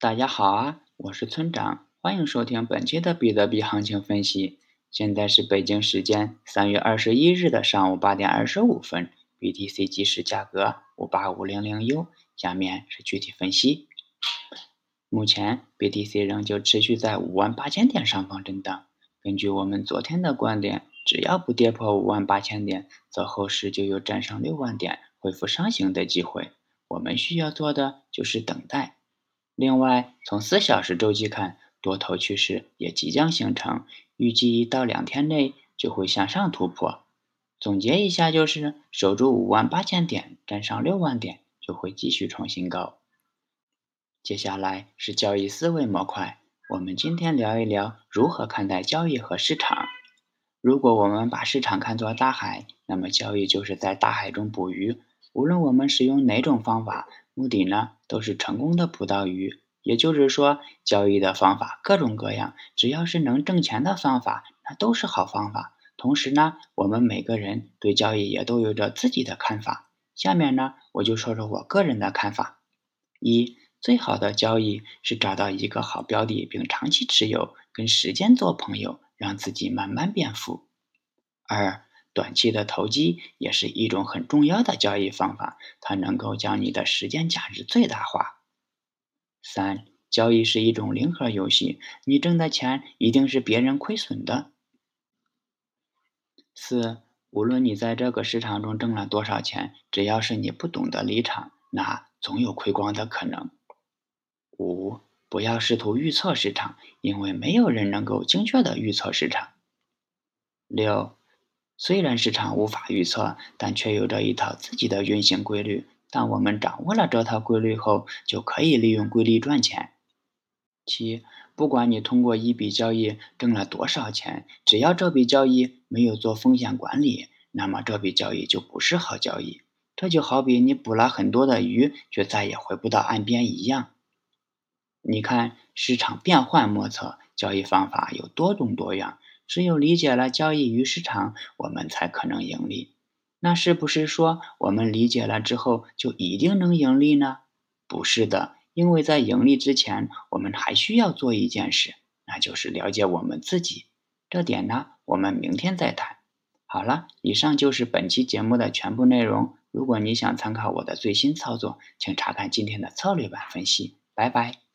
大家好啊，我是村长，欢迎收听本期的比特币行情分析。现在是北京时间三月二十一日的上午八点二十五分，BTC 即时价格五八五零零 U。下面是具体分析。目前 BTC 仍旧持续在五万八千点上方震荡。根据我们昨天的观点，只要不跌破五万八千点，则后市就有站上六万点、恢复上行的机会。我们需要做的就是等待。另外，从四小时周期看，多头趋势也即将形成，预计一到两天内就会向上突破。总结一下，就是守住五万八千点，站上六万点，就会继续创新高。接下来是交易思维模块，我们今天聊一聊如何看待交易和市场。如果我们把市场看作大海，那么交易就是在大海中捕鱼。无论我们使用哪种方法。目的呢，都是成功的捕到鱼。也就是说，交易的方法各种各样，只要是能挣钱的方法，那都是好方法。同时呢，我们每个人对交易也都有着自己的看法。下面呢，我就说说我个人的看法：一、最好的交易是找到一个好标的，并长期持有，跟时间做朋友，让自己慢慢变富；二、短期的投机也是一种很重要的交易方法，它能够将你的时间价值最大化。三、交易是一种零和游戏，你挣的钱一定是别人亏损的。四、无论你在这个市场中挣了多少钱，只要是你不懂得离场，那总有亏光的可能。五、不要试图预测市场，因为没有人能够精确的预测市场。六。虽然市场无法预测，但却有着一套自己的运行规律。当我们掌握了这套规律后，就可以利用规律赚钱。七，不管你通过一笔交易挣了多少钱，只要这笔交易没有做风险管理，那么这笔交易就不是好交易。这就好比你捕了很多的鱼，却再也回不到岸边一样。你看，市场变幻莫测，交易方法有多种多样。只有理解了交易与市场，我们才可能盈利。那是不是说我们理解了之后就一定能盈利呢？不是的，因为在盈利之前，我们还需要做一件事，那就是了解我们自己。这点呢，我们明天再谈。好了，以上就是本期节目的全部内容。如果你想参考我的最新操作，请查看今天的策略版分析。拜拜。